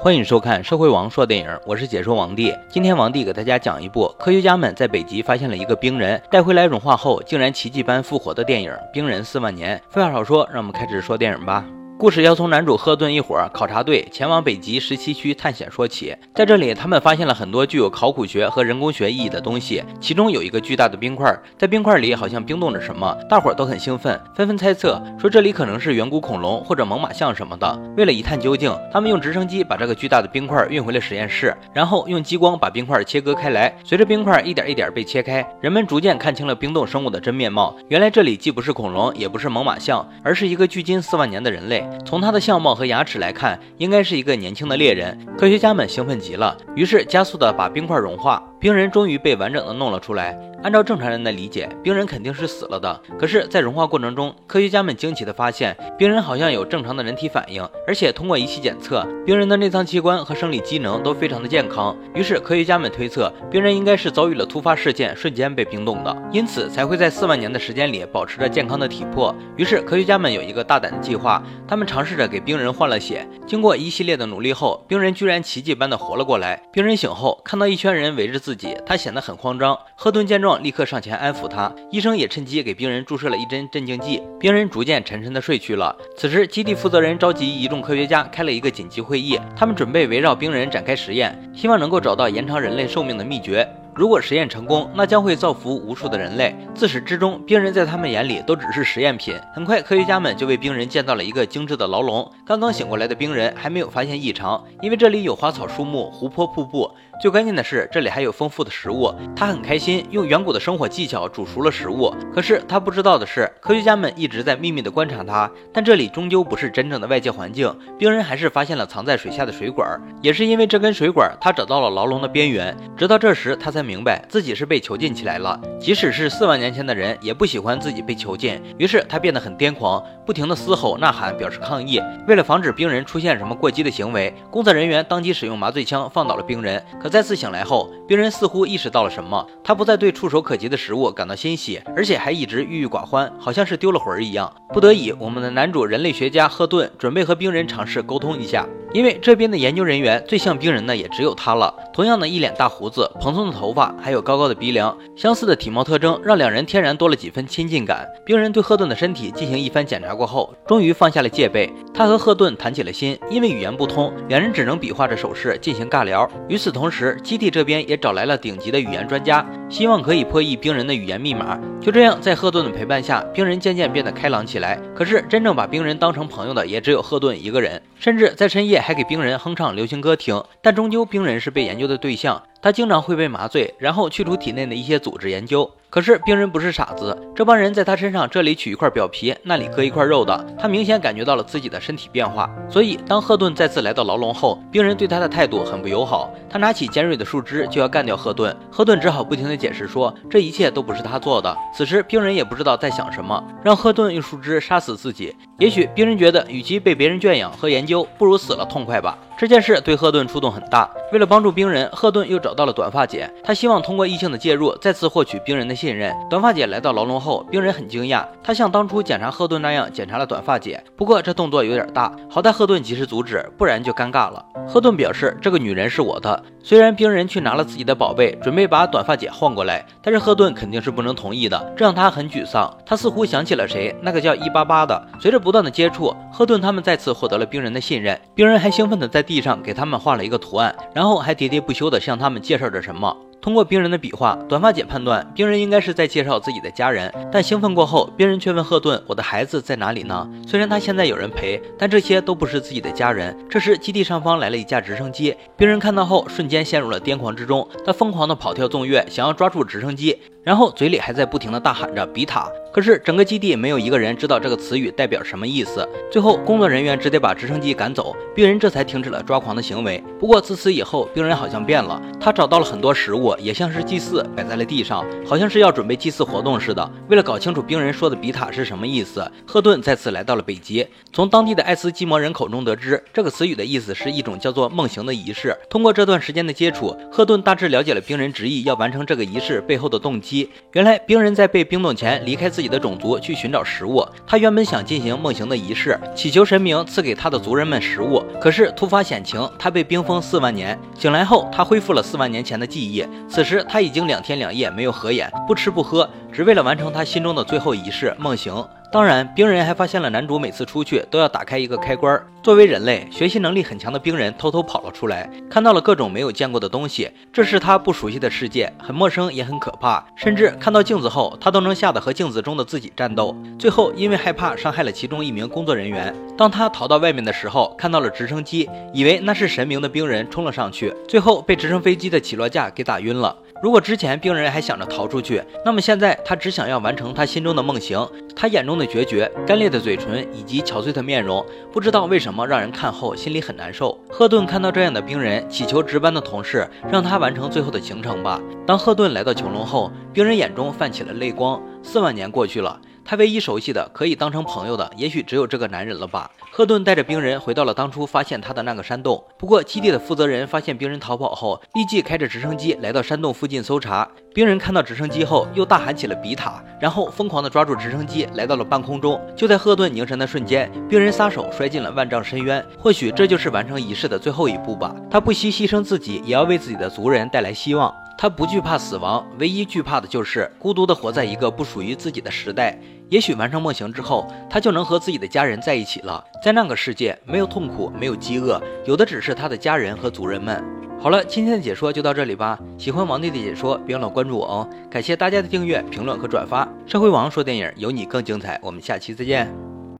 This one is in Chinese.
欢迎收看《社会王说电影》，我是解说王帝。今天王帝给大家讲一部科学家们在北极发现了一个冰人，带回来融化后竟然奇迹般复活的电影《冰人四万年》。废话少说，让我们开始说电影吧。故事要从男主赫顿一伙考察队前往北极十七区探险说起。在这里，他们发现了很多具有考古学和人工学意义的东西，其中有一个巨大的冰块，在冰块里好像冰冻着什么。大伙儿都很兴奋，纷纷猜测说这里可能是远古恐龙或者猛犸象什么的。为了一探究竟，他们用直升机把这个巨大的冰块运回了实验室，然后用激光把冰块切割开来。随着冰块一点一点被切开，人们逐渐看清了冰冻生物的真面貌。原来这里既不是恐龙，也不是猛犸象，而是一个距今四万年的人类。从他的相貌。和牙齿来看，应该是一个年轻的猎人。科学家们兴奋极了，于是加速的把冰块融化，冰人终于被完整的弄了出来。按照正常人的理解，冰人肯定是死了的。可是，在融化过程中，科学家们惊奇地发现，冰人好像有正常的人体反应，而且通过仪器检测，冰人的内脏器官和生理机能都非常的健康。于是，科学家们推测，冰人应该是遭遇了突发事件，瞬间被冰冻的，因此才会在四万年的时间里保持着健康的体魄。于是，科学家们有一个大胆的计划，他们尝试着给冰人换了血。经过一系列的努力后，冰人居然奇迹般的活了过来。冰人醒后，看到一圈人围着自自己，他显得很慌张。赫顿见状。立刻上前安抚他，医生也趁机给病人注射了一针镇静剂，病人逐渐沉沉的睡去了。此时，基地负责人召集一众科学家开了一个紧急会议，他们准备围绕病人展开实验，希望能够找到延长人类寿命的秘诀。如果实验成功，那将会造福无数的人类。自始至终，冰人在他们眼里都只是实验品。很快，科学家们就为冰人建造了一个精致的牢笼。刚刚醒过来的冰人还没有发现异常，因为这里有花草树木、湖泊、瀑布。最关键的是，这里还有丰富的食物。他很开心，用远古的生活技巧煮熟了食物。可是他不知道的是，科学家们一直在秘密地观察他。但这里终究不是真正的外界环境。冰人还是发现了藏在水下的水管，也是因为这根水管，他找到了牢笼的边缘。直到这时，他才明白自己是被囚禁起来了。即使是四万年前的人，也不喜欢自己被囚禁。于是他变得很癫狂，不停地嘶吼呐喊，表示抗议。为了防止冰人出现什么过激的行为，工作人员当即使用麻醉枪放倒了冰人。再次醒来后，冰人似乎意识到了什么，他不再对触手可及的食物感到欣喜，而且还一直郁郁寡欢，好像是丢了魂儿一样。不得已，我们的男主人类学家赫顿准备和冰人尝试沟通一下。因为这边的研究人员最像冰人的也只有他了。同样的一脸大胡子、蓬松的头发，还有高高的鼻梁，相似的体貌特征，让两人天然多了几分亲近感。冰人对赫顿的身体进行一番检查过后，终于放下了戒备。他和赫顿谈起了心，因为语言不通，两人只能比划着手势进行尬聊。与此同时，时基地这边也找来了顶级的语言专家，希望可以破译冰人的语言密码。就这样，在赫顿的陪伴下，冰人渐渐变得开朗起来。可是，真正把冰人当成朋友的也只有赫顿一个人，甚至在深夜。还给冰人哼唱流行歌听，但终究冰人是被研究的对象。他经常会被麻醉，然后去除体内的一些组织研究。可是病人不是傻子，这帮人在他身上这里取一块表皮，那里割一块肉的。他明显感觉到了自己的身体变化。所以当赫顿再次来到牢笼后，病人对他的态度很不友好。他拿起尖锐的树枝就要干掉赫顿，赫顿只好不停地解释说这一切都不是他做的。此时病人也不知道在想什么，让赫顿用树枝杀死自己。也许病人觉得与其被别人圈养和研究，不如死了痛快吧。这件事对赫顿触动很大。为了帮助病人，赫顿又找找到了短发姐。他希望通过异性的介入，再次获取冰人的信任。短发姐来到牢笼后，冰人很惊讶。他像当初检查赫顿那样检查了短发姐，不过这动作有点大，好在赫顿及时阻止，不然就尴尬了。赫顿表示，这个女人是我的。虽然冰人去拿了自己的宝贝，准备把短发姐换过来，但是赫顿肯定是不能同意的，这让他很沮丧。他似乎想起了谁，那个叫一八八的。随着不断的接触，赫顿他们再次获得了冰人的信任。冰人还兴奋地在地上给他们画了一个图案，然后还喋喋不休地向他们介绍着什么。通过冰人的比划，短发姐判断冰人应该是在介绍自己的家人。但兴奋过后，冰人却问赫顿：“我的孩子在哪里呢？”虽然他现在有人陪，但这些都不是自己的家人。这时，基地上方来了一架直升机，冰人看到后瞬间陷入了癫狂之中，他疯狂地跑跳纵跃，想要抓住直升机。然后嘴里还在不停的大喊着“比塔”，可是整个基地没有一个人知道这个词语代表什么意思。最后，工作人员只得把直升机赶走，病人这才停止了抓狂的行为。不过自此以后，病人好像变了，他找到了很多食物，也像是祭祀，摆在了地上，好像是要准备祭祀活动似的。为了搞清楚病人说的“比塔”是什么意思，赫顿再次来到了北极，从当地的爱斯基摩人口中得知，这个词语的意思是一种叫做梦行的仪式。通过这段时间的接触，赫顿大致了解了病人执意要完成这个仪式背后的动机。七。原来冰人在被冰冻前离开自己的种族去寻找食物。他原本想进行梦行的仪式，祈求神明赐给他的族人们食物。可是突发险情，他被冰封四万年。醒来后，他恢复了四万年前的记忆。此时他已经两天两夜没有合眼，不吃不喝，只为了完成他心中的最后仪式——梦行。当然，冰人还发现了男主每次出去都要打开一个开关。作为人类，学习能力很强的冰人偷偷跑了出来，看到了各种没有见过的东西。这是他不熟悉的世界，很陌生也很可怕。甚至看到镜子后，他都能吓得和镜子中的自己战斗。最后，因为害怕伤害了其中一名工作人员，当他逃到外面的时候，看到了直升机，以为那是神明的冰人冲了上去，最后被直升飞机的起落架给打晕了。如果之前病人还想着逃出去，那么现在他只想要完成他心中的梦行。他眼中的决绝、干裂的嘴唇以及憔悴的面容，不知道为什么让人看后心里很难受。赫顿看到这样的病人，祈求值班的同事让他完成最后的行程吧。当赫顿来到囚笼后，病人眼中泛起了泪光。四万年过去了。他唯一熟悉的、可以当成朋友的，也许只有这个男人了吧。赫顿带着冰人回到了当初发现他的那个山洞。不过，基地的负责人发现冰人逃跑后，立即开着直升机来到山洞附近搜查。冰人看到直升机后，又大喊起了比塔，然后疯狂地抓住直升机，来到了半空中。就在赫顿凝神的瞬间，冰人撒手摔进了万丈深渊。或许这就是完成仪式的最后一步吧。他不惜牺牲自己，也要为自己的族人带来希望。他不惧怕死亡，唯一惧怕的就是孤独地活在一个不属于自己的时代。也许完成梦行之后，他就能和自己的家人在一起了。在那个世界，没有痛苦，没有饥饿，有的只是他的家人和族人们。好了，今天的解说就到这里吧。喜欢王帝的解说，别忘了关注我哦。感谢大家的订阅、评论和转发。社会王说电影，有你更精彩。我们下期再见。